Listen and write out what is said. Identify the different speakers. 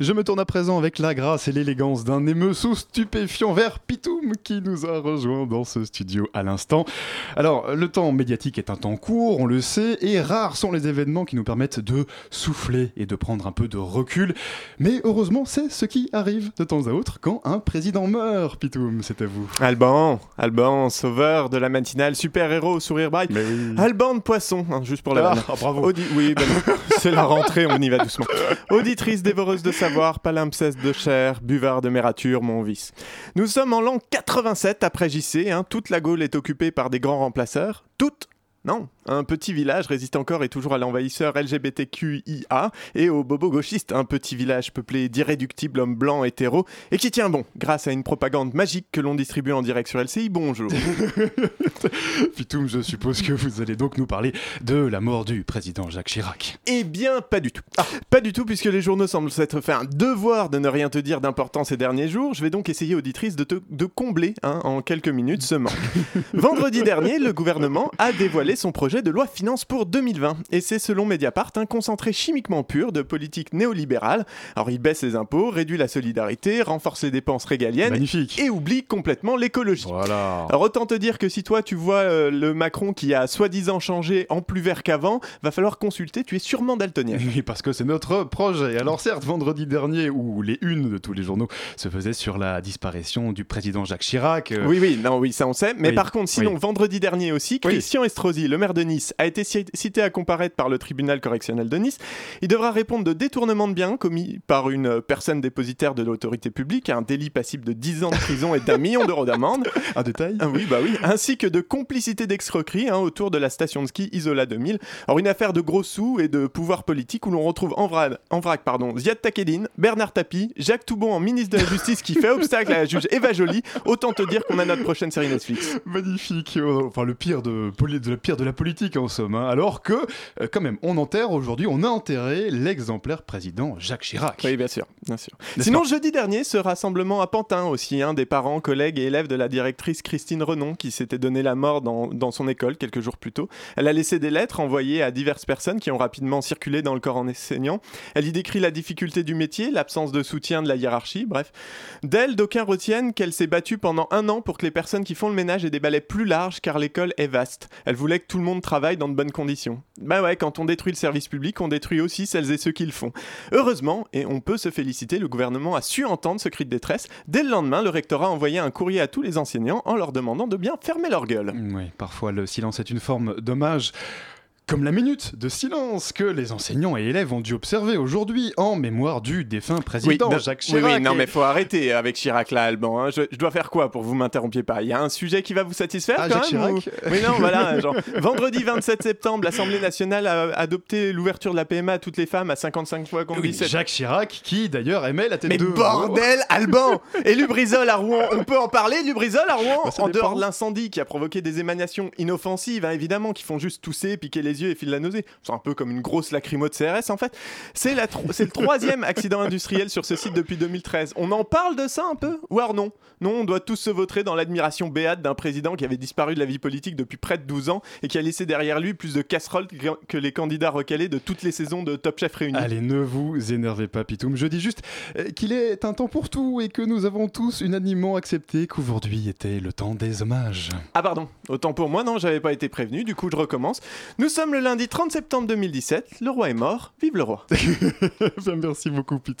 Speaker 1: Je me tourne à présent avec la grâce et l'élégance d'un émeu sous stupéfiant vers Pitoum qui nous a rejoint dans ce studio à l'instant. Alors, le temps médiatique est un temps court, on le sait, et rares sont les événements qui nous permettent de souffler et de prendre un peu de recul. Mais heureusement, c'est ce qui arrive de temps à autre quand un président meurt. Pitoum, c'est à vous.
Speaker 2: Alban, Alban, sauveur de la matinale, super-héros, sourire bright.
Speaker 1: Oui.
Speaker 2: Alban de poisson, hein, juste pour la
Speaker 1: Ah,
Speaker 2: vanne.
Speaker 1: bravo.
Speaker 2: Audi- Oui, ben c'est la rentrée, on y va doucement. Auditrice dévoreuse de savoir, palimpseste de chair, buvard de mérature, mon vice. Nous sommes en l'an 87 après JC, hein, toute la Gaule est occupée par des grands remplaceurs. Non, un petit village résiste encore et toujours à l'envahisseur LGBTQIA et aux bobos gauchistes, un petit village peuplé d'irréductibles hommes blancs hétéros et qui tient bon grâce à une propagande magique que l'on distribue en direct sur LCI. Bonjour.
Speaker 1: Pitoum, je suppose que vous allez donc nous parler de la mort du président Jacques Chirac.
Speaker 2: Eh bien, pas du tout. Pas du tout, puisque les journaux semblent s'être fait un devoir de ne rien te dire d'important ces derniers jours. Je vais donc essayer, auditrice, de, te, de combler hein, en quelques minutes ce manque. Vendredi dernier, le gouvernement a dévoilé son projet de loi finance pour 2020. Et c'est, selon Mediapart, un concentré chimiquement pur de politique néolibérale. Alors, il baisse les impôts, réduit la solidarité, renforce les dépenses régaliennes
Speaker 1: Magnifique.
Speaker 2: et oublie complètement l'écologie.
Speaker 1: Voilà.
Speaker 2: Alors autant te dire que si toi tu vois euh, le Macron qui a soi-disant changé en plus vert qu'avant, va falloir consulter, tu es sûrement daltonien.
Speaker 1: Oui, parce que c'est notre projet. Alors certes, vendredi dernier, où les unes de tous les journaux se faisaient sur la disparition du président Jacques Chirac. euh,
Speaker 2: Oui, oui, non, oui, ça on sait. Mais
Speaker 1: Oui,
Speaker 2: par contre, sinon,
Speaker 1: oui.
Speaker 2: vendredi dernier aussi. Christian Estrosi, le maire de Nice, a été ci- cité à comparaître par le tribunal correctionnel de Nice. Il devra répondre de détournement de biens commis par une personne dépositaire de l'autorité publique, un délit passible de 10 ans de prison et d'un million d'euros d'amende.
Speaker 1: Un détail
Speaker 2: Ah oui, bah oui, ainsi que de complicité d'escroquerie hein, autour de la station de ski Isola 2000. Alors une affaire de gros sous et de pouvoir politique où l'on retrouve en vrac, en vrac pardon, Ziad Takedine, Bernard Tapie, Jacques Toubon en ministre de la Justice qui fait obstacle à la juge Eva Joly. Autant te dire qu'on a notre prochaine série Netflix.
Speaker 1: Magnifique. Oh, Enfin, le pire de, de, le de la politique, en somme. hein. Alors que, euh, quand même, on enterre aujourd'hui, on a enterré l'exemplaire président Jacques Chirac.
Speaker 2: Oui, bien sûr, bien sûr. Sinon, jeudi dernier, ce rassemblement à Pantin aussi, hein, des parents, collègues et élèves de la directrice Christine Renon qui s'était donné la mort dans, dans son école quelques jours plus tôt. Elle a laissé des lettres envoyées à diverses personnes qui ont rapidement circulé dans le corps enseignant. Elle y décrit la difficulté du métier, l'absence de soutien de la hiérarchie, bref. D'elle, d'aucuns retiennent qu'elle s'est battue pendant un an pour que les personnes qui font le ménage aient des balais plus larges car l'école est vaste. Elle voulait que tout le monde travaille dans de bonnes conditions. Bah ouais, quand on détruit le service public, on détruit aussi celles et ceux qui le font. Heureusement, et on peut se féliciter, le gouvernement a su entendre ce cri de détresse. Dès le lendemain, le rectorat a envoyé un courrier à tous les enseignants en leur demandant de bien fermer leur gueule.
Speaker 1: Oui, parfois le silence est une forme d'hommage. Comme la minute de silence que les enseignants et élèves ont dû observer aujourd'hui en mémoire du défunt président
Speaker 2: non,
Speaker 1: Jacques
Speaker 2: oui,
Speaker 1: Chirac.
Speaker 2: oui, non,
Speaker 1: Et-
Speaker 2: mais faut arrêter avec Chirac là, Alban. hein. Je, je dois faire quoi pour vous m'interrompiez pas? Il y a un sujet qui va vous satisfaire
Speaker 1: Ah,
Speaker 2: quand
Speaker 1: Jacques
Speaker 2: même
Speaker 1: Chirac
Speaker 2: ou- Oui, non, voilà. Genre, vendredi 27 septembre, l'Assemblée nationale a adopté l'ouverture de la PMA à toutes les femmes à 55 fois contre
Speaker 1: Oui,
Speaker 2: 17.
Speaker 1: Jacques Chirac qui d'ailleurs aimait la tête
Speaker 2: Mais
Speaker 1: de
Speaker 2: bordel, Alban Et Lubrizol à Rouen, on peut en parler, Lubrizol à Rouen?
Speaker 1: Bah,
Speaker 2: En
Speaker 1: dépend.
Speaker 2: dehors de l'incendie qui a provoqué des émanations inoffensives, hein, évidemment, qui font juste tousser, piquer les yeux et filer la nausée. C'est un peu comme une grosse lacrymo de CRS, en fait. C'est la tro- c'est le troisième accident industriel sur ce site depuis 2013. On en parle de ça un peu Ou alors non? Non, on doit tous se vautrer dans l'admiration béate d'un président qui avait disparu de la vie politique depuis près de 12 ans et qui a laissé derrière lui plus de casseroles que- que les candidats recalés de toutes les saisons de Top Chef réunis.
Speaker 1: Allez, ne vous énervez pas, Pitoum. Je dis juste euh, qu'il est un temps pour tout et que nous avons tous unanimement accepté qu'aujourd'hui était le temps des hommages.
Speaker 2: Ah pardon, autant pour moi, non, j'avais pas été prévenu, du coup je recommence. Nous sommes le lundi 30 septembre 2017, le roi est mort, vive le roi.
Speaker 1: Merci beaucoup.